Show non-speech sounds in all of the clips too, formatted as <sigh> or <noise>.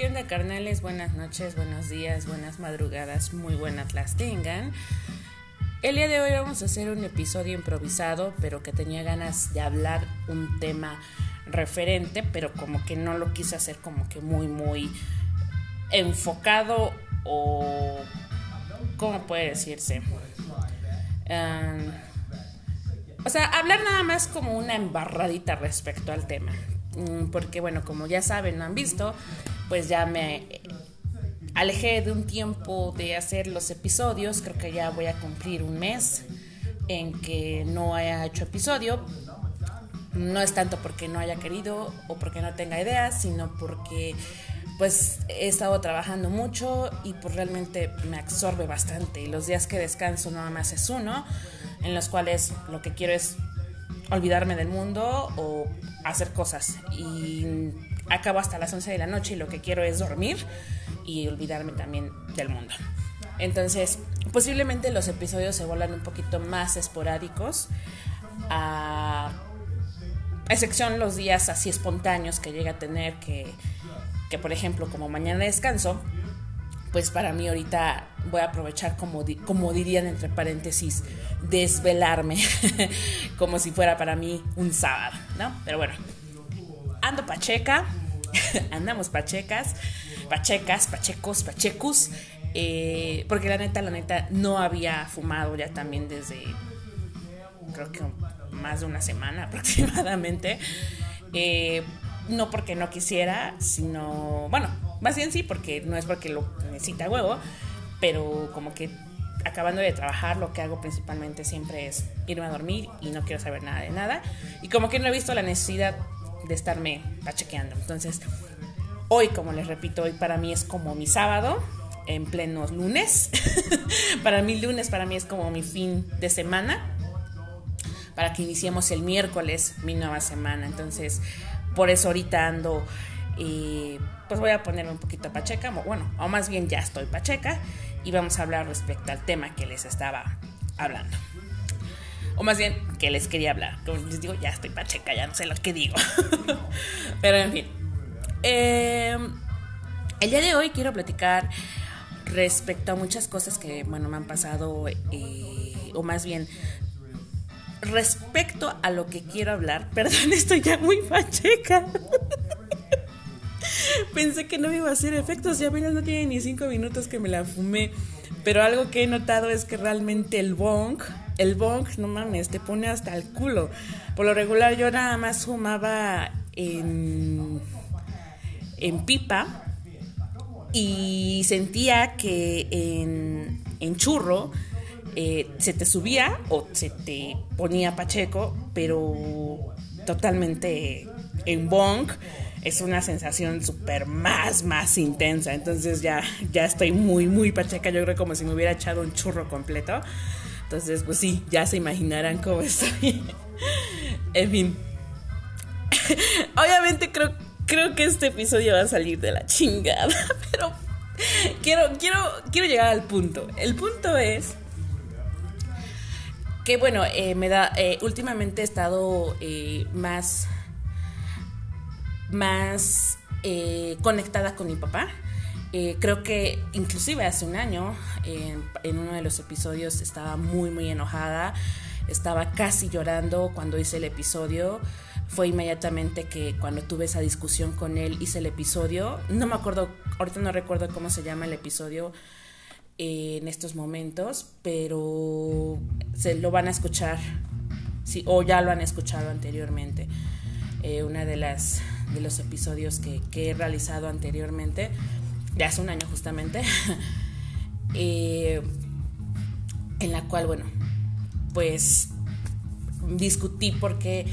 ¿Qué onda, carnales? Buenas noches, buenos días, buenas madrugadas, muy buenas las tengan. El día de hoy vamos a hacer un episodio improvisado, pero que tenía ganas de hablar un tema referente, pero como que no lo quise hacer como que muy, muy enfocado o... ¿Cómo puede decirse? Um, o sea, hablar nada más como una embarradita respecto al tema. Mm, porque bueno, como ya saben, no han visto, pues ya me alejé de un tiempo de hacer los episodios, creo que ya voy a cumplir un mes en que no haya hecho episodio. No es tanto porque no haya querido o porque no tenga ideas, sino porque pues he estado trabajando mucho y pues realmente me absorbe bastante. Y los días que descanso nada más es uno, en los cuales lo que quiero es olvidarme del mundo o hacer cosas. Y acabo hasta las 11 de la noche y lo que quiero es dormir y olvidarme también del mundo. Entonces, posiblemente los episodios se vuelvan un poquito más esporádicos, a excepción los días así espontáneos que llega a tener, que, que por ejemplo como mañana descanso, pues para mí ahorita voy a aprovechar como, como dirían entre paréntesis, desvelarme, <laughs> como si fuera para mí un sábado, ¿no? Pero bueno, ando pacheca, <laughs> andamos pachecas, pachecas, pachecos, pachecus, eh, porque la neta, la neta, no había fumado ya también desde, creo que más de una semana <laughs> aproximadamente. Eh, no porque no quisiera, sino, bueno, más bien sí, porque no es porque lo necesita huevo, pero como que acabando de trabajar, lo que hago principalmente siempre es irme a dormir y no quiero saber nada de nada. Y como que no he visto la necesidad de estarme pachequeando. Entonces, hoy, como les repito, hoy para mí es como mi sábado, en plenos lunes. <laughs> para mí lunes, para mí es como mi fin de semana. Para que iniciemos el miércoles mi nueva semana. Entonces, por eso ahorita ando... Pues voy a ponerme un poquito pacheca, bueno, o más bien ya estoy pacheca y vamos a hablar respecto al tema que les estaba hablando. O más bien, que les quería hablar. Como les digo, ya estoy pacheca, ya no sé lo que digo. <laughs> Pero en fin. Em, el día de hoy quiero platicar respecto a muchas cosas que, bueno, me han pasado, eh, o más bien, respecto a lo que quiero hablar. <laughs> Perdón, estoy ya muy pacheca. <laughs> Pensé que no me iba a hacer efectos y apenas no tiene ni cinco minutos que me la fumé. Pero algo que he notado es que realmente el bong, el bong, no mames, te pone hasta el culo. Por lo regular yo nada más fumaba en, en pipa y sentía que en, en churro eh, se te subía o se te ponía pacheco, pero totalmente en bong es una sensación súper más, más intensa. Entonces ya, ya estoy muy, muy pacheca. Yo creo como si me hubiera echado un churro completo. Entonces, pues sí, ya se imaginarán cómo <laughs> estoy. en fin. <laughs> Obviamente creo, creo que este episodio va a salir de la chingada. <laughs> Pero quiero, quiero, quiero llegar al punto. El punto es que bueno, eh, me da, eh, últimamente he estado eh, más más eh, conectada con mi papá. Eh, creo que inclusive hace un año, en, uno de los episodios, estaba muy, muy enojada, estaba casi llorando cuando hice el episodio. Fue inmediatamente que cuando tuve esa discusión con él hice el episodio. No me acuerdo, ahorita no recuerdo cómo se llama el episodio eh, en estos momentos, pero se lo van a escuchar, sí, o ya lo han escuchado anteriormente. una de las de los episodios que, he realizado anteriormente, de hace un año justamente, <laughs> eh, en la cual, bueno, pues discutí porque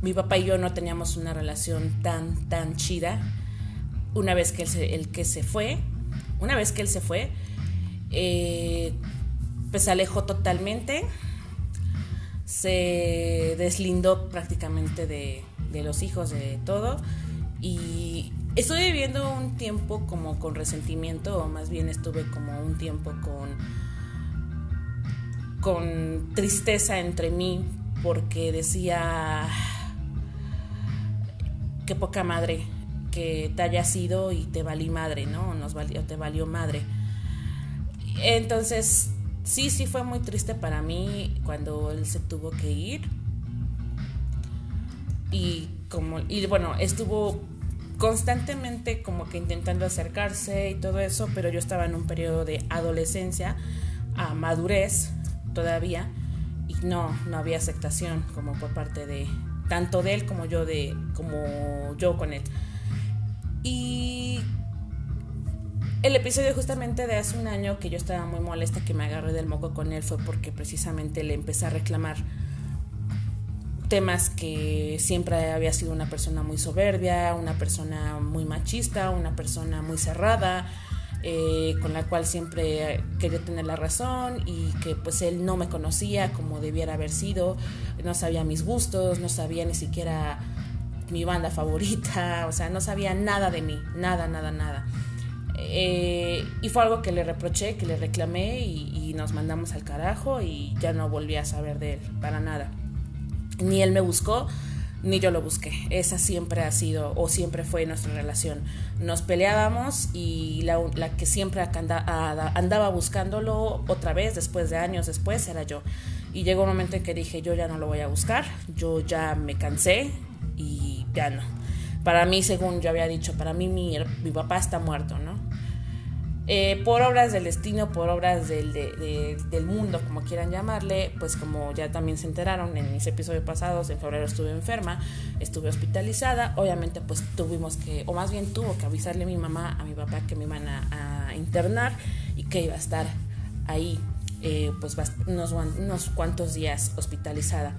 mi papá y yo no teníamos una relación tan, tan chida. Una vez que él se, el que se fue, una vez que él se fue, eh, pues se alejó totalmente, se deslindó prácticamente de, de los hijos, de todo. Y estuve viviendo un tiempo como con resentimiento, o más bien estuve como un tiempo con, con tristeza entre mí, porque decía, qué poca madre que te haya sido y te valí madre, ¿no? Nos te valió madre. Entonces, sí, sí fue muy triste para mí cuando él se tuvo que ir. Y como, y bueno, estuvo constantemente como que intentando acercarse y todo eso, pero yo estaba en un periodo de adolescencia a madurez todavía y no, no había aceptación como por parte de tanto de él como yo de como yo con él. Y el episodio justamente de hace un año que yo estaba muy molesta que me agarré del moco con él fue porque precisamente le empecé a reclamar temas que siempre había sido una persona muy soberbia, una persona muy machista, una persona muy cerrada, eh, con la cual siempre quería tener la razón y que pues él no me conocía como debiera haber sido, no sabía mis gustos, no sabía ni siquiera mi banda favorita, <laughs> o sea, no sabía nada de mí, nada, nada, nada. Eh, y fue algo que le reproché, que le reclamé y, nos mandamos al carajo y ya no volví a saber de él, para nada. Ni él me buscó, ni yo lo busqué. Esa siempre ha sido o siempre fue nuestra relación. Nos peleábamos y la, que siempre andaba buscándolo otra vez, después de años después, era yo. Y llegó un momento en que dije, yo ya no lo voy a buscar, yo ya me cansé y ya no. Para mí, según yo había dicho, para mí mi, mi papá está muerto, ¿no? Eh, por obras del destino, por obras del, del, mundo, como quieran llamarle, pues como ya también se enteraron en mis episodios pasados, en febrero estuve enferma, estuve hospitalizada, obviamente pues tuvimos que, o más bien tuvo que avisarle a mi mamá, a mi papá que me iban a, internar y que iba a estar ahí eh, pues unos, unos cuantos días hospitalizada.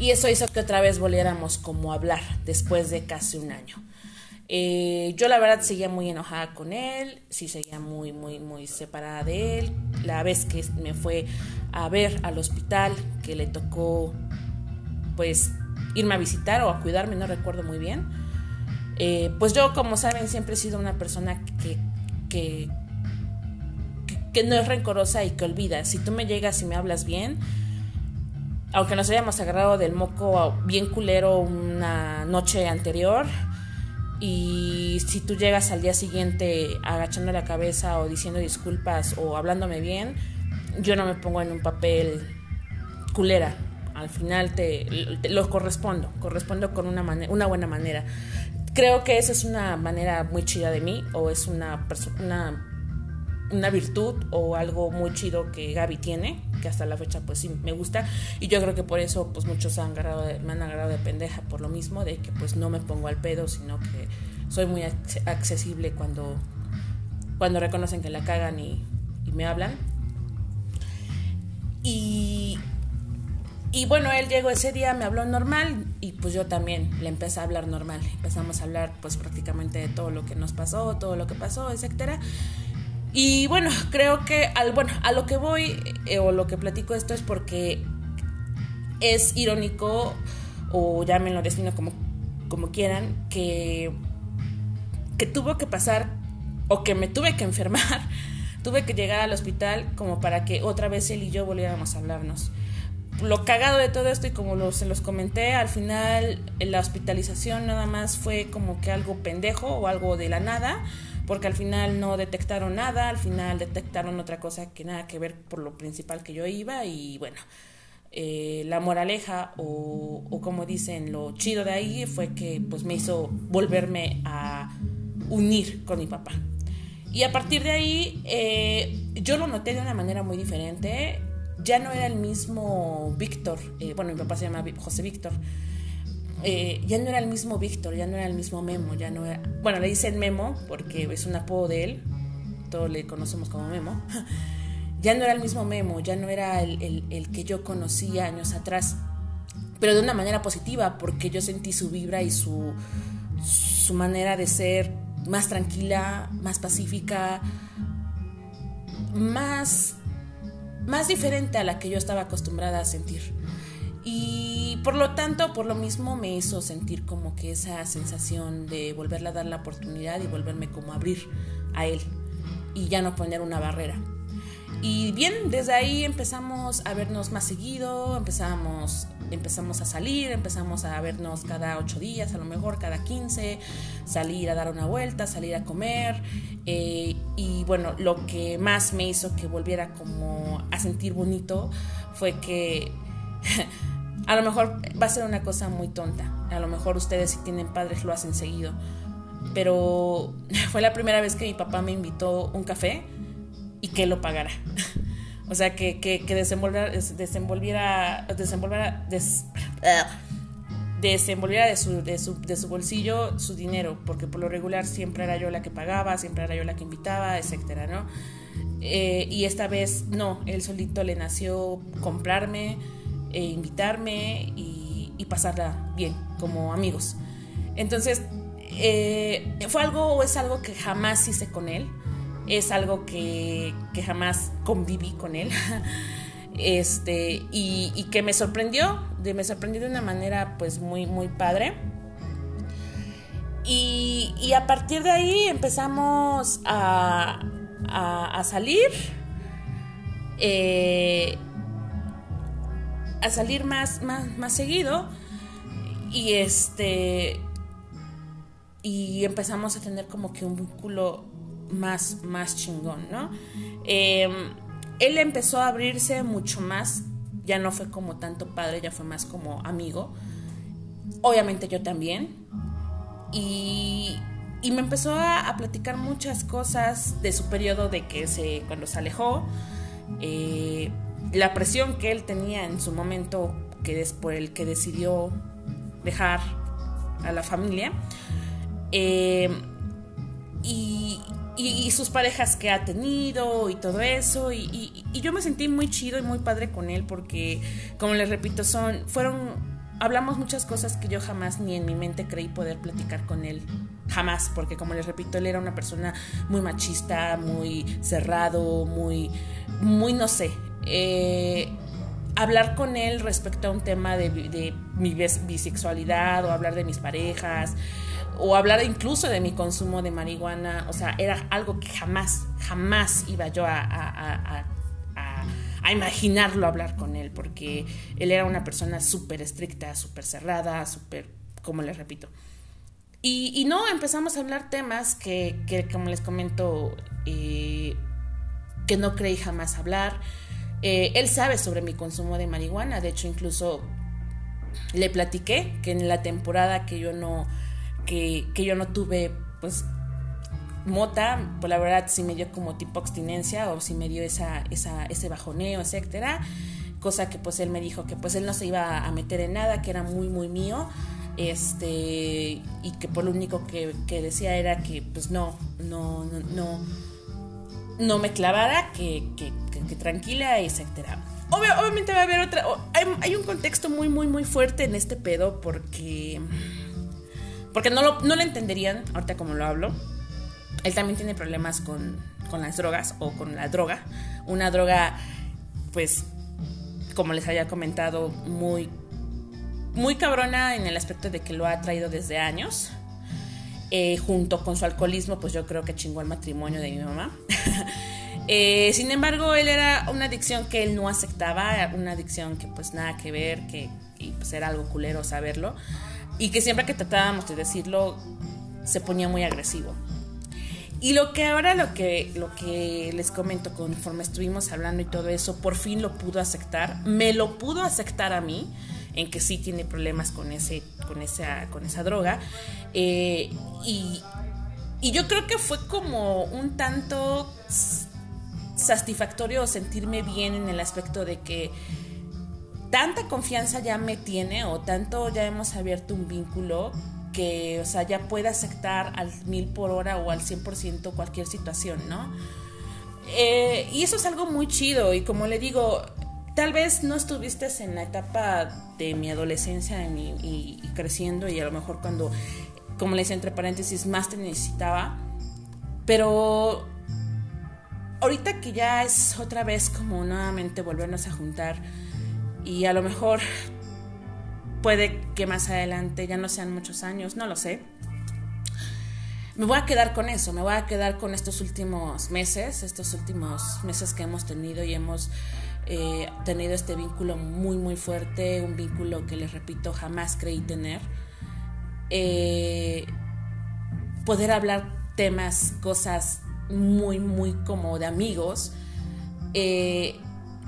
Y eso hizo que otra vez volviéramos como a hablar después de casi un año. Eh, yo la verdad seguía muy enojada con él, sí seguía muy, muy, muy separada de él. La vez que me fue a ver al hospital, que le tocó pues irme a visitar o a cuidarme, no recuerdo muy bien. Eh, pues yo, como saben, siempre he sido una persona que, que, que, no es rencorosa y que olvida. Si tú me llegas y me hablas bien, aunque nos hayamos agarrado del moco bien culero una noche anterior, y si tú llegas al día siguiente agachando la cabeza o diciendo disculpas o hablándome bien, yo no me pongo en un papel culera. Al final te, lo correspondo, correspondo con una, una buena manera. Creo que esa es una manera muy chida de mí o es una, una una virtud o algo muy chido que Gaby tiene, que hasta la fecha pues sí me gusta y yo creo que por eso pues muchos han agarrado me han agarrado de pendeja por lo mismo, de que pues no me pongo al pedo, sino que soy muy accesible cuando, cuando reconocen que la cagan y, me hablan. Y, y bueno, él llegó ese día, me habló normal y pues yo también le empecé a hablar normal. Empezamos a hablar pues prácticamente de todo lo que nos pasó, todo lo que pasó, etcétera. Y bueno, creo que al, bueno, a lo que voy eh, o lo que platico esto es porque es irónico o llámenlo destino como, como quieran, que, que tuvo que pasar o que me tuve que enfermar, <laughs> tuve que llegar al hospital como para que otra vez él y yo volviéramos a hablarnos. Lo cagado de todo esto y como se los comenté, al final la hospitalización nada más fue como que algo pendejo o algo de la nada porque al final no detectaron nada, al final detectaron otra cosa que nada que ver por lo principal que yo iba y bueno, eh, la moraleja o, o, como dicen lo chido de ahí fue que pues me hizo volverme a unir con mi papá. Y a partir de ahí eh, yo lo noté de una manera muy diferente. Ya no era el mismo Víctor, eh, bueno, mi papá se llama José Víctor, eh, ya no era el mismo Víctor, ya no era el mismo Memo, ya no era, bueno, le dicen Memo porque es un apodo de él, todos le conocemos como Memo, <laughs> ya no era el mismo Memo, ya no era el, el, que yo conocía años atrás, pero de una manera positiva porque yo sentí su vibra y su, su manera de ser más tranquila, más pacífica, más, más diferente a la que yo estaba acostumbrada a sentir. Y por lo tanto, por lo mismo me hizo sentir como que esa sensación de volverle a dar la oportunidad y volverme como a abrir a él y ya no poner una barrera. y bien, desde ahí empezamos a vernos más seguido, empezamos, empezamos a salir, empezamos a vernos cada ocho días, a lo mejor cada quince, salir a dar una vuelta, salir a comer. Eh, y bueno, lo que más me hizo que volviera como a sentir bonito fue que <laughs> a lo mejor va a ser una cosa muy tonta. A lo mejor ustedes si tienen padres lo hacen seguido. Pero <laughs> fue la primera vez que mi papá me invitó un café y que lo pagara. <laughs> o sea, que, que, que desenvolviera, desenvolviera, desenvolviera, <laughs> desenvolviera de su, de, su, de su bolsillo su dinero, porque por lo regular siempre era yo la que pagaba, siempre era yo la que invitaba, etcétera, ¿no? Eh, y esta vez no, él solito le nació comprarme, e invitarme y, pasarla bien, como amigos. Entonces, eh, fue algo o es algo que jamás hice con él es algo que, jamás conviví con él. <laughs> este, y, que me sorprendió, de, me sorprendió de una manera pues muy, muy padre. Y, a partir de ahí empezamos a, a, salir. Eh, a salir más, más, más seguido. Y este. Y empezamos a tener como que un vínculo más, más chingón, ¿no? Em, él empezó a abrirse mucho más, ya no fue como tanto padre, ya fue más como amigo. Obviamente yo también. Y, y me empezó a, platicar muchas cosas de su periodo de que se, cuando se alejó, eh, la presión que él tenía en su momento que es por el que decidió dejar a la familia. Eh, y, y, sus parejas que ha tenido y todo eso. Y, yo me sentí muy chido y muy padre con él porque, como les repito, son, fueron, hablamos muchas cosas que yo jamás ni en mi mente creí poder platicar con él. Jamás, porque como les repito, él era una persona muy machista, muy cerrado, muy, muy, no sé. Eh, hablar con él respecto a un tema de, mi bisexualidad o hablar de mis parejas o hablar incluso de mi consumo de marihuana, o sea, era algo que jamás, jamás iba yo a, imaginarlo hablar con él, porque él era una persona súper estricta, súper cerrada, súper, como les repito. Y, y, no, empezamos a hablar temas que, que como les comento, eh, que no creí jamás hablar. Eh, él sabe sobre mi consumo de marihuana, de hecho incluso le platiqué que en la temporada que yo no que, yo no tuve, pues, mota, pues la verdad sí me dio como tipo abstinencia o sí me dio esa, esa, ese bajoneo, etcétera. Cosa que pues él me dijo que pues él no se iba a meter en nada, que era muy, muy mío. Este, y que por lo único que, decía era que pues no, no, no, no, no me clavara, que, que, que, tranquila, etcétera. obviamente va a haber otra, hay, hay un contexto muy, muy, muy fuerte en este pedo porque porque no lo, no lo entenderían ahorita como lo hablo. Él también tiene problemas con, con las drogas o con la droga. Una droga, pues, como les había comentado, muy, muy cabrona en el aspecto de que lo ha traído desde años. Eh, junto con su alcoholismo, pues yo creo que chingó el matrimonio de mi mamá. <laughs> eh, sin embargo, él era una adicción que él no aceptaba, una adicción que pues nada que ver, que y, pues era algo culero saberlo y que siempre que tratábamos de decirlo se ponía muy agresivo. Y lo que ahora lo que, lo que les comento conforme estuvimos hablando y todo eso, por fin lo pudo aceptar, me lo pudo aceptar a mí, en que sí tiene problemas con, ese, con, esa, con esa droga. Eh, y, y yo creo que fue como un tanto satisfactorio sentirme bien en el aspecto de que tanta confianza ya me tiene o tanto ya hemos abierto un vínculo que, o sea, ya puede aceptar al mil por hora o al 100% cualquier situación, ¿no? Eh, y eso es algo muy chido y como le digo, tal vez no estuviste en la etapa de mi adolescencia y, creciendo y a lo mejor cuando, como le decía entre paréntesis, más te necesitaba, pero ahorita que ya es otra vez como nuevamente volvernos a juntar, y a lo mejor puede que más adelante ya no sean muchos años, no lo sé. me voy a quedar con eso, me voy a quedar con estos últimos meses, estos últimos meses que hemos tenido y hemos eh, tenido este vínculo muy, muy fuerte, un vínculo que les repito, jamás creí tener. Eh, poder hablar temas, cosas muy, muy como de amigos. Eh,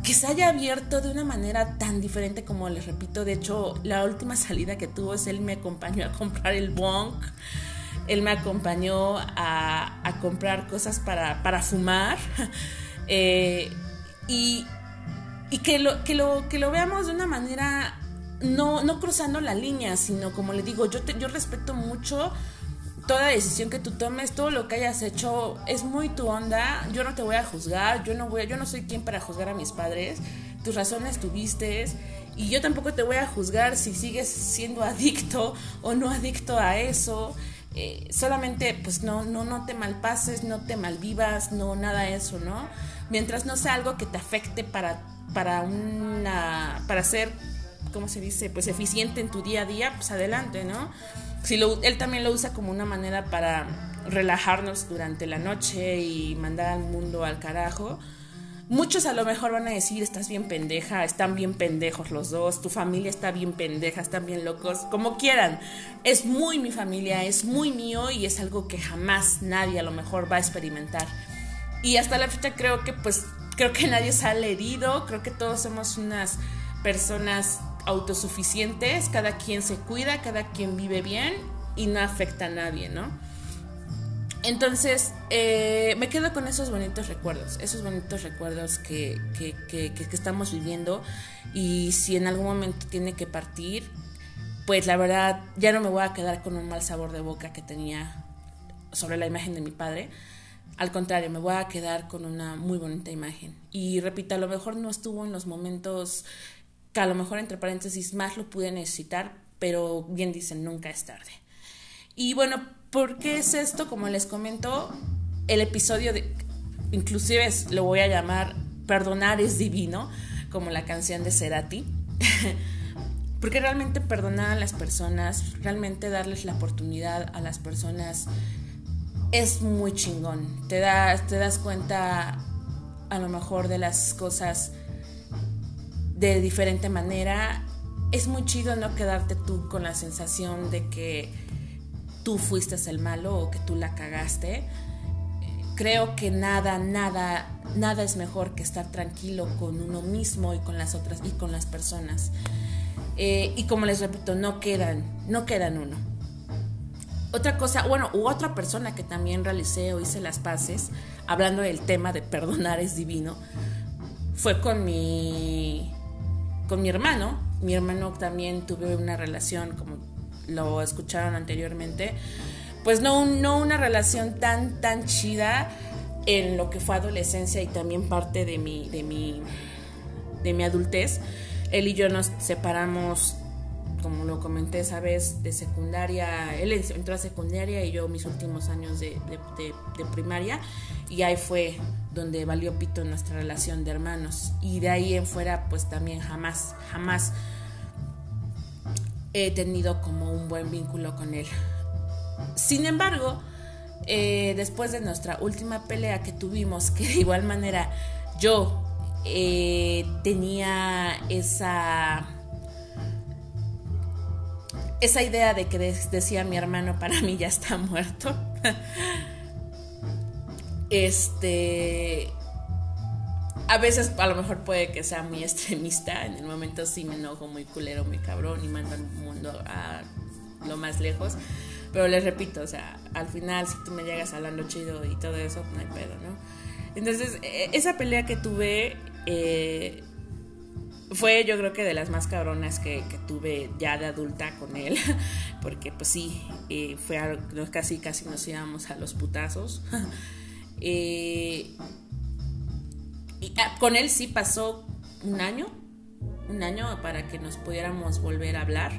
que se haya abierto de una manera tan diferente como les repito. De hecho, la última <laughs> salida que tuvo es él me acompañó a comprar el bonk. Él me acompañó a, a comprar cosas para, para fumar. <laughs> Eh, y, y que, lo, que, lo, que lo veamos de una manera no, no cruzando la línea, sino como le digo, yo, te, yo respeto mucho toda decisión que tú tomes, todo lo que hayas hecho es muy tu onda. Yo no te voy a juzgar, yo no voy, yo no soy quien para juzgar a mis padres. Tus razones tuviste y yo tampoco te voy a juzgar si sigues siendo adicto o no adicto a eso. Eh, solamente pues no, no, no te malpases, no te malvivas, no nada eso, ¿no? Mientras no sea algo que te afecte para, para una, para ser, ¿cómo se dice? Pues eficiente en tu día a día, pues adelante, ¿no? si él también lo usa como una manera para relajarnos durante la noche y mandar al mundo al carajo. Muchos a lo mejor van a decir, estás bien pendeja, están bien pendejos los dos, tu familia está bien pendeja, están bien locos, como quieran. Es muy mi familia, es muy mío y es algo que jamás nadie a lo mejor va a experimentar. Y hasta la fecha creo que pues, creo que nadie sale herido, creo que todos somos unas personas autosuficientes, cada quien se cuida, cada quien vive bien y no afecta a nadie, ¿no? Entonces, eh, me quedo con esos bonitos recuerdos, esos bonitos recuerdos que, que, que, que, estamos viviendo y si en algún momento tiene que partir, pues la verdad ya no me voy a quedar con un mal sabor de boca que tenía sobre la imagen de mi padre. Al contrario, me voy a quedar con una muy bonita imagen. Y repito, a lo mejor no estuvo en los momentos que a lo mejor entre paréntesis más lo pude necesitar, pero bien dicen, nunca es tarde. Y bueno, ¿por qué es esto? Como les comento, el episodio de, inclusive lo voy a llamar Perdonar es divino, como la canción de Cerati. <laughs> Porque realmente perdonar a las personas, realmente darles la oportunidad a las personas es muy chingón. Te das, te das cuenta a lo mejor de las cosas de diferente manera. Es muy chido no quedarte tú con la sensación de que tú fuiste el malo o que tú la cagaste. Creo que nada, nada, nada es mejor que estar tranquilo con uno mismo y con las otras y con las personas. Eh, y como les repito, no quedan, no quedan uno. Otra cosa, bueno, u otra persona que también realicé o hice las paces, hablando del tema de perdonar es divino, fue con mi con mi hermano. Mi hermano también tuve una relación, como lo escucharon anteriormente, pues no, no una relación tan, tan chida en lo que fue adolescencia y también parte de mi, de mi, de mi adultez. Él y yo nos separamos, como lo comenté esa vez, de secundaria. Él entró a secundaria y yo mis últimos años de, de, primaria. Y ahí fue donde valió pito nuestra relación de hermanos. Y de ahí en fuera, pues también jamás, jamás he tenido como un buen vínculo con él. Sin embargo, eh, después de nuestra última pelea que tuvimos, que de igual manera yo eh, tenía esa esa idea de que decía mi hermano para mí ya está muerto <laughs> Este. A veces a lo mejor puede que sea muy extremista. En el momento sí me enojo muy culero, muy cabrón y mando al mundo a lo más lejos. Pero les repito, o sea, al final si tú me llegas hablando chido y todo eso, no hay pedo, ¿no? Entonces, e, esa pelea que tuve eh, fue yo creo que de las más cabronas que, tuve ya de adulta con él, <laughs> porque pues sí, eh, fue algo, casi casi nos íbamos a los putazos. <laughs> Eh, y, ah, con él sí pasó un año, un año para que nos pudiéramos volver a hablar.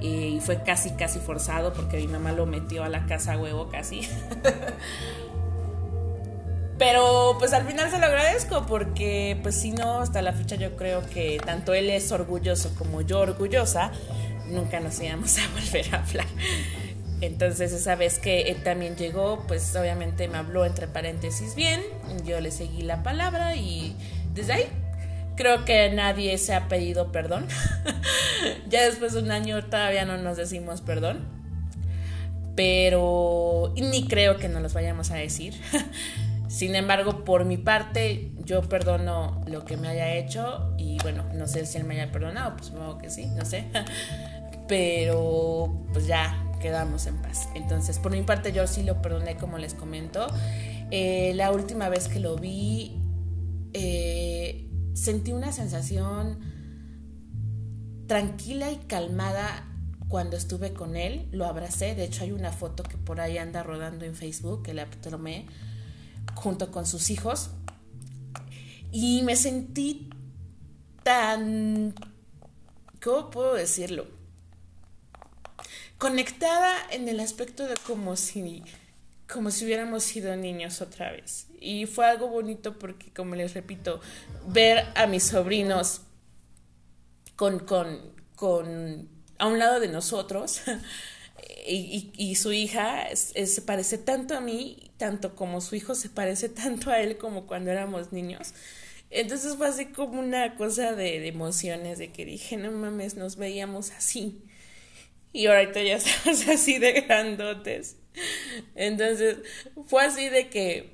Eh, y fue casi, casi forzado porque mi mamá lo metió a la casa a huevo casi. <laughs> Pero pues al final se lo agradezco porque pues si no, hasta la fecha yo creo que tanto él es orgulloso como yo orgullosa, nunca nos íbamos a <laughs> volver a hablar. Entonces esa vez que él también llegó, pues obviamente me habló entre paréntesis bien, yo le seguí la palabra y desde ahí creo que nadie se ha pedido perdón. <laughs> ya después de un año todavía no nos decimos perdón. Pero ni creo que nos los vayamos a decir. <laughs> Sin embargo, por mi parte, yo perdono lo que me haya hecho y bueno, no sé si él me haya perdonado, pues supongo que sí, no sé. <laughs> Pero pues ya, quedamos en paz. Entonces, por mi parte, yo sí lo perdoné, como les comento. Eh, la última vez que lo vi, eh, sentí una sensación tranquila y calmada cuando estuve con él. Lo abracé. De hecho, hay una foto que por ahí anda rodando en Facebook que la tomé junto con sus hijos. Y me sentí tan... ¿Cómo puedo decirlo? conectada en el aspecto de como si como si hubiéramos sido niños otra vez. Y fue algo bonito porque, como les repito, ver a mis sobrinos con, con, con a un lado de nosotros <laughs> y, y, su hija se parece tanto a mí, tanto como su hijo se parece <laughs> tanto a él como cuando éramos niños. Entonces fue así como una cosa de, emociones, de que dije, no mames, nos veíamos así y ahorita ya <laughs> estamos así de grandotes. Entonces, fue así de que,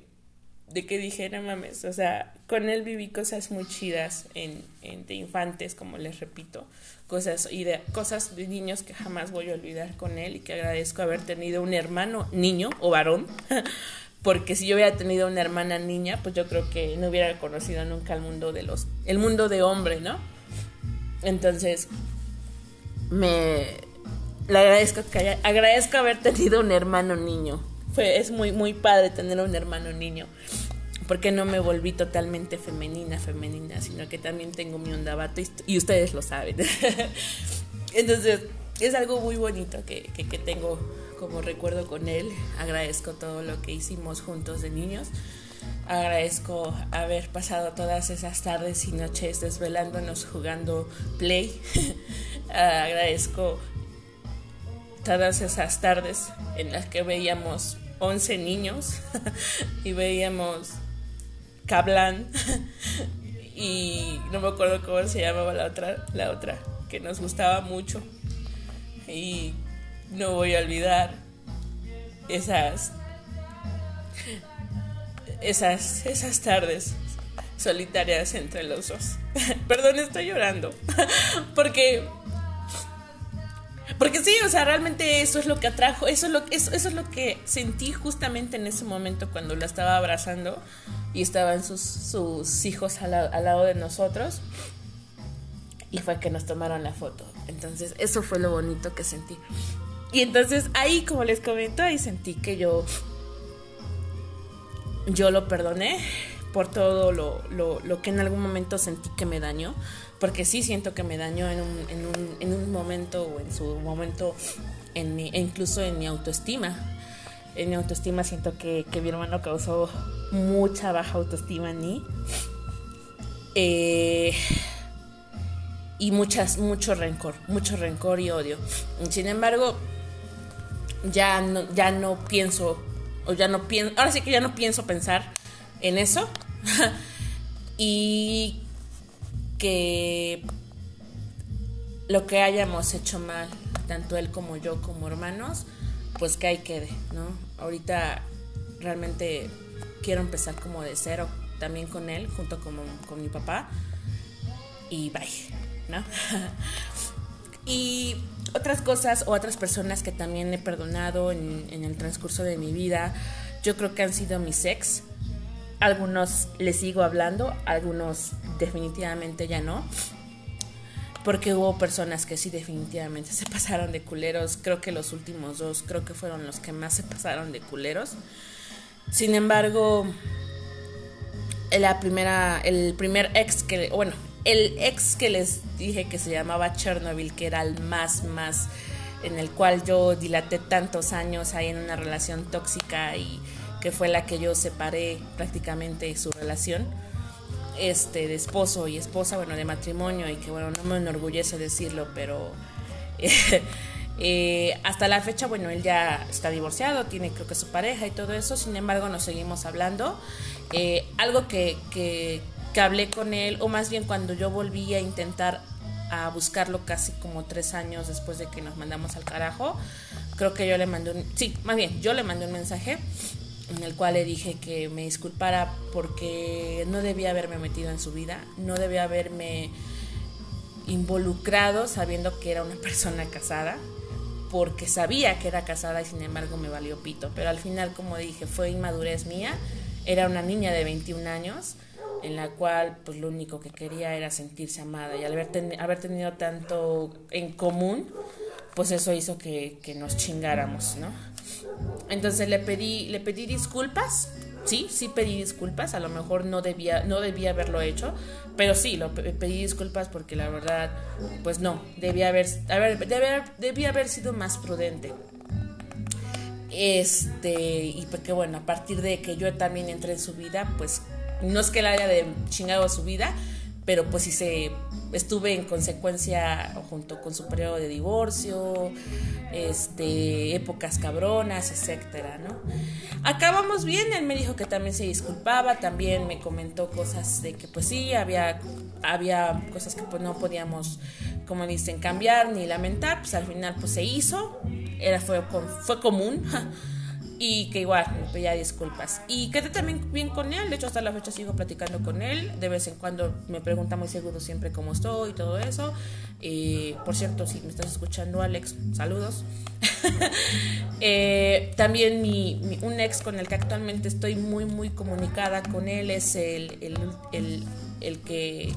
de que dije, no mames, o sea, con él viví cosas muy chidas en, de infantes, como les repito, cosas y de cosas de niños que jamás voy a olvidar con él y que agradezco haber tenido un hermano niño o varón, <laughs> porque si yo hubiera tenido una hermana niña, pues yo creo que no hubiera conocido nunca el mundo de los, el mundo de hombre, ¿no? Entonces, me le agradezco que agradezco haber tenido un hermano niño. Es muy, muy padre tener un hermano niño. Porque no me volví totalmente femenina, femenina, sino que también tengo mi onda vato y, ustedes lo saben. <laughs> Entonces, es algo muy bonito que, que tengo como recuerdo con él. Agradezco todo lo que hicimos juntos de niños. Agradezco haber pasado todas esas tardes y noches desvelándonos jugando play. <laughs> Agradezco todas esas tardes en las que veíamos 11 niños <laughs> y veíamos Cablan <laughs> y no me acuerdo cómo se llamaba la otra, la otra que nos gustaba mucho y no voy a olvidar esas esas esas tardes solitarias entre los dos. <laughs> Perdón, estoy llorando porque porque sí, o sea, realmente eso es lo que atrajo, eso es lo, eso, eso es lo que sentí justamente en ese momento cuando la estaba abrazando y estaban sus, sus hijos al, al lado de nosotros. Y fue que nos tomaron la foto. Entonces, eso fue lo bonito que sentí. Y entonces ahí, como les comento, ahí sentí que yo, yo lo perdoné por todo lo, lo, lo que en algún momento sentí que me dañó porque sí siento que me dañó en un, en un, en un momento o en su momento, en mi, incluso en mi autoestima. En mi autoestima siento que, que mi hermano causó mucha baja autoestima en mí. Eh, y muchas, mucho rencor, mucho rencor y odio. Sin embargo, ya no, ya no pienso, o ya no pienso, ahora sí que ya no pienso pensar en eso. <laughs> y que lo que hayamos hecho mal, tanto él como yo como hermanos, pues que ahí quede, ¿no? Ahorita realmente quiero empezar como de cero, también con él, junto con, con mi papá, y bye, ¿no? <laughs> y otras cosas o otras personas que también he perdonado en, el transcurso de mi vida, yo creo que han sido mis ex, algunos les sigo hablando, algunos definitivamente ya no. Porque hubo personas que sí definitivamente <laughs> se pasaron de culeros. Creo que los últimos dos, creo que fueron los que más se pasaron de culeros. Sin embargo, la primera, el primer ex que, bueno, el ex que les dije que se llamaba Chernobyl, que era el más, más, en el cual yo dilaté tantos años ahí en una relación tóxica y que fue la que yo separé prácticamente su relación este de esposo y esposa, bueno, de matrimonio y que bueno, no me enorgullece decirlo, pero <laughs> Eh, hasta la fecha, bueno, él ya está divorciado, tiene creo que su pareja y todo eso, sin embargo nos seguimos hablando. Eh, algo que, que, que hablé con él, o más bien cuando yo volví a intentar a buscarlo casi como tres años después de que nos mandamos al carajo, creo que yo le mandé un, sí, más bien, yo le mandé un mensaje en el cual le dije que me disculpara porque no debía haberme metido en su vida, no debía haberme involucrado sabiendo que era una <laughs> persona casada, porque sabía que era casada y sin embargo me valió pito, pero al final como dije fue inmadurez mía, era una niña de 21 años en la cual pues lo único que quería era sentirse amada. Y al haber, haber tenido tanto en común, pues eso hizo que, que nos chingáramos, ¿no? Entonces le pedí, le pedí disculpas, sí, sí pedí disculpas, a lo mejor no debía, no debía haberlo hecho, pero sí, lo pedí disculpas porque la verdad, pues no, debía haber, haber, debía, debía haber sido más prudente. Este, y porque bueno, a partir de que yo también entré en su vida, pues no es que él haya de chingado a su vida, pero pues sí se estuve en consecuencia junto con su periodo de divorcio, este, épocas cabronas, etcétera, ¿no? Acabamos bien, él me dijo que también se disculpaba, también me comentó cosas de que pues sí, había, había cosas que pues no podíamos, como dicen, cambiar ni lamentar, pues al final pues se hizo, era, fue, fue común. <laughs> y que igual pedía disculpas. Y quedé también bien con él, de hecho hasta la fecha sigo platicando con él, de vez en cuando me pregunta muy seguro siempre cómo estoy y todo eso. y por cierto, si me estás escuchando Alex, saludos. <laughs> Eh, también mi, un ex con el que actualmente estoy muy muy comunicada con él es el, el, el, el que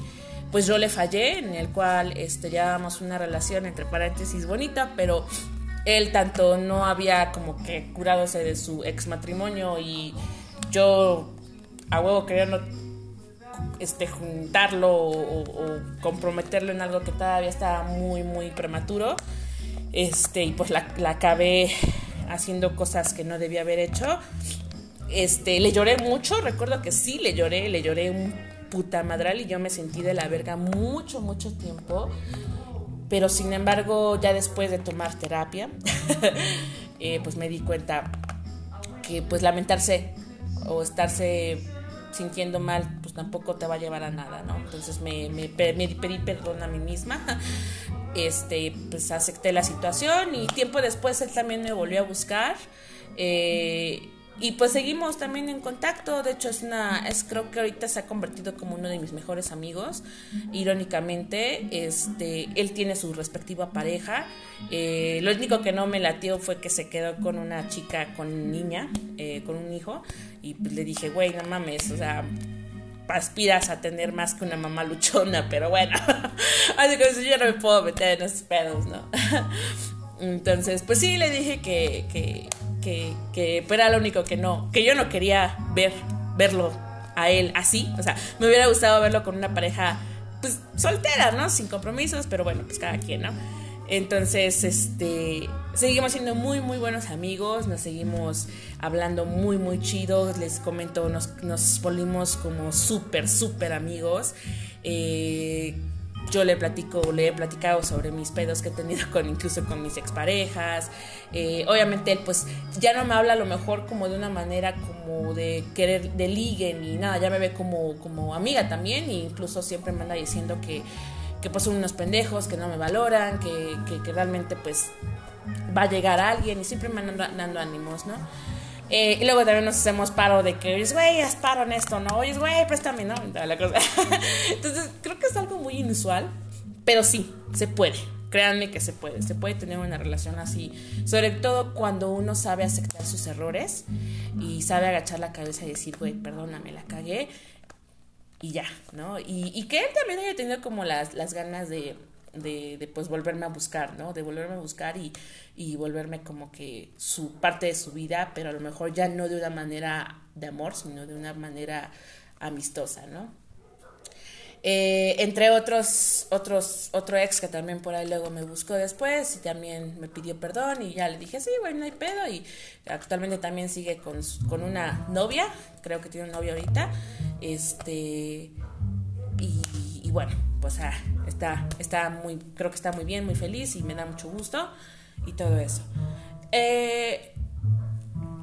pues yo le fallé, en el cual este, llevábamos una relación entre paréntesis bonita, pero él tanto no había como que curadose de su ex matrimonio y yo a huevo queriendo este, juntarlo o, comprometerlo en algo que todavía estaba muy, muy prematuro. Este, y pues la, la, acabé haciendo cosas que no debía haber hecho. Este, le lloré mucho, recuerdo que sí le lloré, le lloré un puta madral y yo me sentí de la verga mucho, mucho tiempo pero sin embargo ya después de tomar terapia, <laughs> eh, pues me di cuenta que pues lamentarse o estarse sintiendo mal, pues tampoco te va a llevar a nada, ¿no? Entonces me, pedí perdón a mí misma, <laughs> este, pues acepté la situación y tiempo después él también me volvió a buscar. Eh, y pues seguimos también en contacto. De hecho, es una. Es, creo que ahorita se ha convertido como uno de mis mejores amigos. Irónicamente, este, él tiene su respectiva pareja. Eh, lo único que no me latió fue que se quedó con una chica, con niña, eh, con un hijo. Y pues le dije, güey, no mames, o sea aspiras a tener más que una mamá luchona, pero bueno, <laughs> así que yo no me puedo meter en esos pedos, ¿no? <laughs> Entonces, pues sí, le dije que, que, que, que era lo único que no, que yo no quería ver, verlo a él así. O sea, me hubiera gustado verlo con una pareja, pues, soltera, ¿no? Sin compromisos, pero bueno, pues cada quien, ¿no? Entonces, este, seguimos siendo muy, muy buenos amigos, nos seguimos hablando muy, muy chidos, les comento, nos, nos volvimos como súper, súper amigos. Eh, yo le platico, le he platicado sobre mis pedos que he tenido con incluso con mis exparejas. Eh, obviamente él pues ya no me habla a lo mejor como de una manera como de querer, de ligue ni nada, ya me ve como, como amiga también e incluso siempre me anda diciendo que, que pues son unos pendejos, que no me valoran, que, que, realmente pues va a llegar alguien y siempre me anda dando ánimos, ¿no? Eh, y luego también nos hacemos paro de que, güey, haz paro en esto, ¿no? Oye, güey, préstame, ¿no? <laughs> Entonces, creo que es algo muy inusual, pero sí, se puede. Créanme que se puede, se puede tener una relación así, sobre todo cuando uno sabe aceptar sus errores y sabe agachar la cabeza y decir, güey, perdóname, la cagué y ya, ¿no? Y, y que él también haya tenido como las, las ganas de, de, de, pues volverme a buscar, ¿no? De volverme a buscar y, y, volverme como que su parte de su vida, pero a lo mejor ya no de una manera de amor, sino de una manera amistosa, ¿no? Eh, entre otros, otros, otro ex que también por ahí luego me buscó después y también me pidió perdón y ya le dije, sí, bueno, no hay pedo y actualmente también sigue con, con una novia, creo que tiene una novia ahorita, este, y, bueno, pues ah, está, está muy, creo que está muy bien, muy feliz y me da mucho gusto. y todo eso. Eh,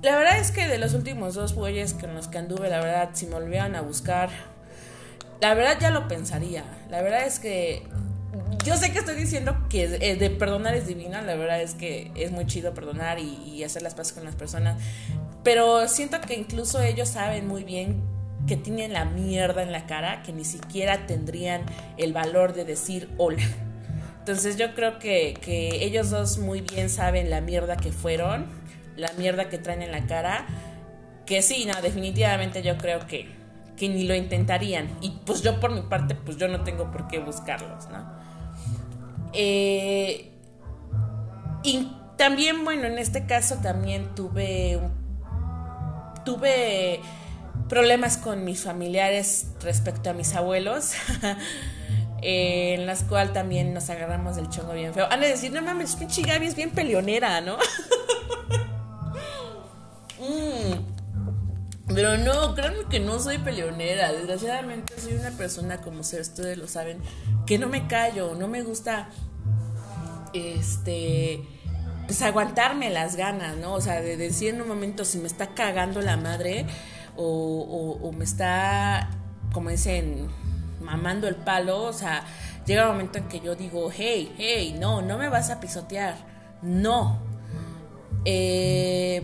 la verdad es que de los últimos dos bueyes con los que anduve, la verdad, si me volvieran a buscar, la verdad ya lo pensaría. La verdad es que yo sé que estoy diciendo que de perdonar es divina, la verdad es que es muy chido perdonar y, hacer las paces con las personas, pero siento que incluso ellos saben muy bien que tienen la mierda en la cara, que ni siquiera tendrían el valor de decir hola. Entonces yo creo que, que ellos dos muy bien saben la mierda que fueron, la mierda que traen en la cara, que sí, no, definitivamente yo creo que, que ni lo intentarían. Y pues yo por mi parte, pues yo no tengo por qué buscarlos, ¿no? Eh, y también, bueno, en este caso también tuve, tuve problemas con mis familiares respecto a mis abuelos. <laughs> en las cuales también nos agarramos del chongo bien feo. Han de decir, no mames, pinche Gaby es bien peleonera, ¿no? <laughs> mm. Pero no, créanme que no soy peleonera. Desgraciadamente soy una persona, como ustedes lo saben, que no me callo, no me gusta, este, pues aguantarme las ganas, ¿no? O sea, de decir en un momento si me está cagando la madre o, me está, como dicen, mamando el palo, o sea, llega un momento en que yo digo, hey, hey, no, no me vas a pisotear, no. Eh,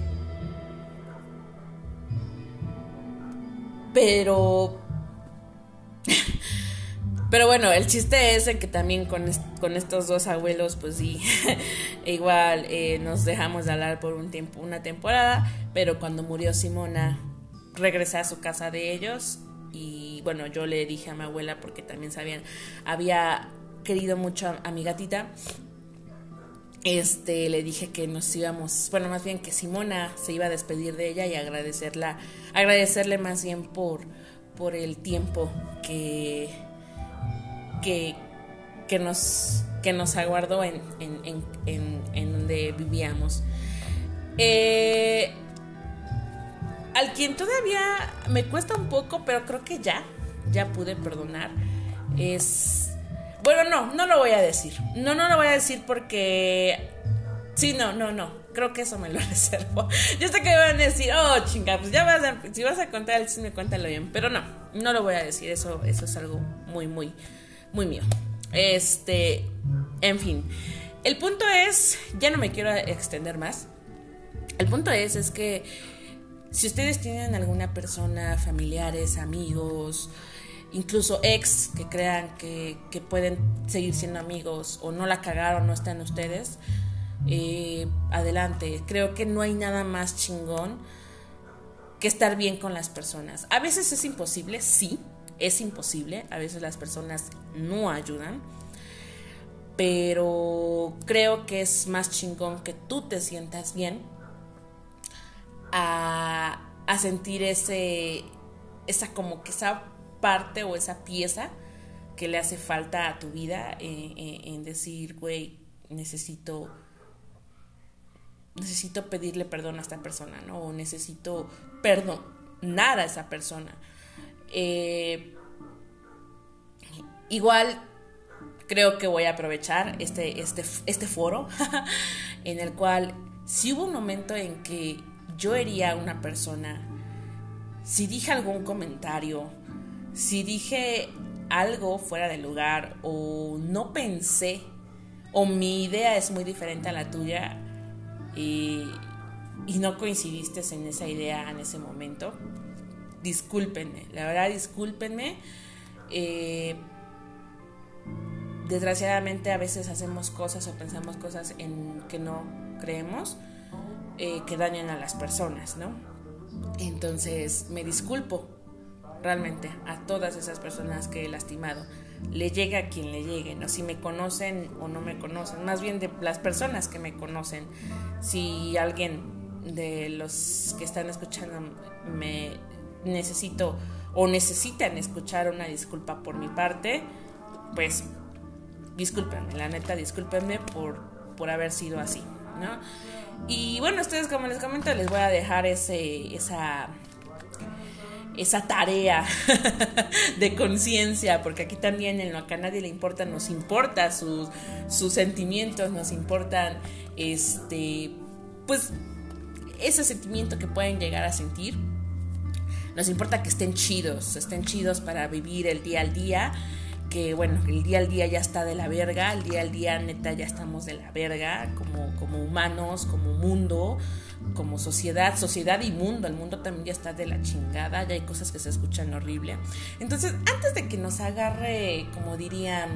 pero <laughs> pero bueno, el chiste es en que también con, con estos dos abuelos, pues sí, <laughs> igual eh, nos dejamos de hablar por un tiempo, una temporada, pero cuando murió Simona, regresé a su casa de ellos y bueno, yo le dije a mi abuela porque también sabían, había querido mucho a, mi gatita, este, le dije que nos íbamos, bueno, más bien que Simona se iba a despedir de ella y agradecerla, agradecerle más bien por, por el tiempo que que, nos, que nos aguardó en, en, donde vivíamos. Eh, al quien todavía me cuesta un poco, pero creo que ya, ya pude perdonar, es... Bueno, no, no lo voy a decir. No, no lo voy a decir porque... Sí, no, no, no. Creo que eso me lo <laughs> reservo. Yo sé que van a decir, oh, chinga, pues ya vas a... Si vas a contar el cine, cuéntalo bien. Pero no, no lo voy a decir. Eso, eso es algo muy, muy, muy mío. Este, en fin. El punto es, ya no me quiero extender más. El punto es, es que si ustedes tienen alguna persona, familiares, amigos, incluso ex que crean que, pueden seguir siendo amigos o no la cagaron, no están ustedes, eh, adelante. Creo que no hay nada más chingón que estar bien con las personas. A veces es imposible, sí, es imposible, a veces las personas no ayudan, pero creo que es más chingón que tú te sientas bien a, sentir ese, esa como que esa parte o esa pieza que le hace falta a tu vida eh, eh, en decir, güey, necesito necesito pedirle perdón a esta persona, ¿no? O necesito perdonar a esa persona. Eh, igual creo que voy a aprovechar este, este, este foro <laughs> en el cual si hubo un momento en que yo hería a una persona, si dije algún comentario, si dije algo fuera de lugar o no pensé o mi idea es muy diferente a la tuya y, no coincidiste en esa idea en ese momento, discúlpenme, la verdad discúlpenme. Eh, desgraciadamente a veces hacemos cosas o pensamos cosas en que no creemos eh, que dañan a las personas, ¿no? Entonces me disculpo realmente a todas esas personas que he lastimado. Le llegue a quien le llegue, ¿no? Si me conocen o no me conocen, más bien de las personas que me conocen. Si alguien de los que están escuchando me necesito o necesitan escuchar una disculpa por mi parte, pues discúlpenme, la neta, discúlpenme por, por haber sido así, Y bueno, ustedes como les comento, les voy a dejar ese, esa, esa tarea <laughs> de conciencia, porque aquí también en lo que a nadie le importa, nos importa sus, sus sentimientos, nos importan, este, pues, ese sentimiento que pueden llegar a sentir. Nos importa que estén chidos, estén chidos para vivir el día al día que bueno, el día al día ya está de la verga, el día al día neta ya estamos de la verga como, como humanos, como mundo, como sociedad, sociedad y mundo, el mundo también ya está de la chingada, ya hay cosas que se escuchan horrible. Entonces, antes de que nos agarre, como dirían,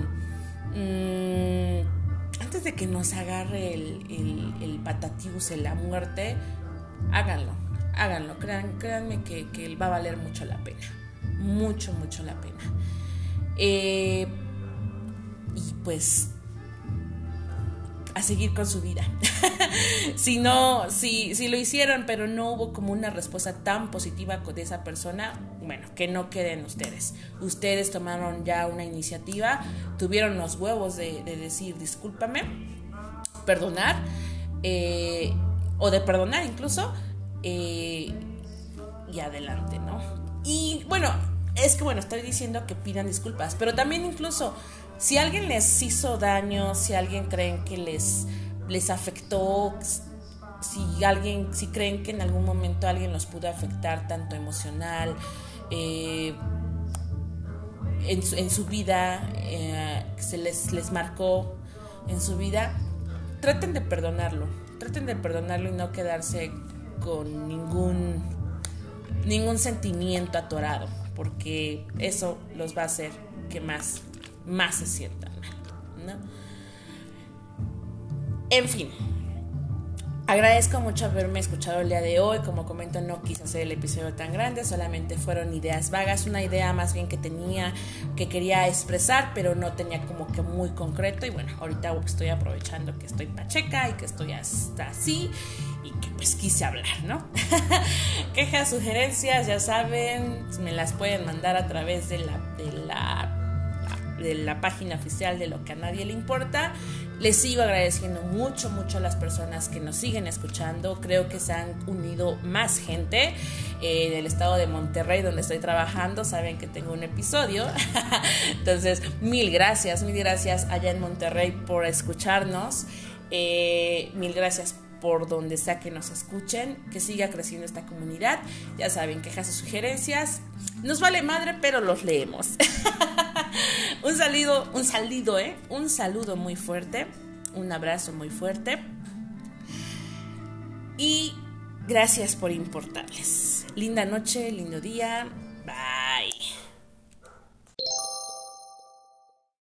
mmm, antes de que nos agarre el, el, el la muerte, háganlo, háganlo, créanme que, que va a valer mucho la pena, mucho, mucho la pena. Eh, y pues a seguir con su vida. <laughs> si no, si, si lo hicieron, pero no hubo como una respuesta tan positiva de esa persona, bueno, que no queden ustedes. Ustedes tomaron ya una iniciativa, tuvieron los huevos de, decir discúlpame, perdonar, eh, o de perdonar incluso, eh, y adelante, ¿no? Y bueno, es que bueno, estoy diciendo que pidan disculpas, pero también incluso si alguien les hizo daño, si alguien creen que les, les afectó, si alguien, si creen que en algún momento alguien los pudo afectar tanto emocional, eh, en, su, vida, eh, se les, les marcó en su vida, traten de perdonarlo, traten de perdonarlo y no quedarse con ningún, ningún sentimiento atorado porque eso los va a hacer que más, más se sientan mal. En fin, agradezco mucho haberme escuchado el día de hoy. Como comento, no quise hacer el episodio tan grande, solamente fueron ideas vagas, una idea más bien que tenía, que quería expresar, pero no tenía como que muy concreto. Y bueno, ahorita estoy aprovechando que estoy pacheca y que estoy hasta así y que pues quise hablar, ¿no? <laughs> Quejas, sugerencias, ya saben, me las pueden mandar a través de la, de la de la página oficial de lo que a nadie le importa. Les sigo agradeciendo mucho, mucho a las personas que nos siguen escuchando. Creo que se han unido más gente eh, en el estado de Monterrey donde estoy trabajando. Saben que tengo un episodio. <laughs> Entonces, mil gracias, mil gracias allá en Monterrey por escucharnos. Eh, mil gracias por donde sea que nos escuchen, que siga creciendo esta comunidad. Ya saben, quejas y sugerencias. Nos vale madre, pero los leemos. <laughs> un saludo, un saludo, ¿eh? Un saludo muy fuerte, un abrazo muy fuerte. Y gracias por importarles. Linda noche, lindo día.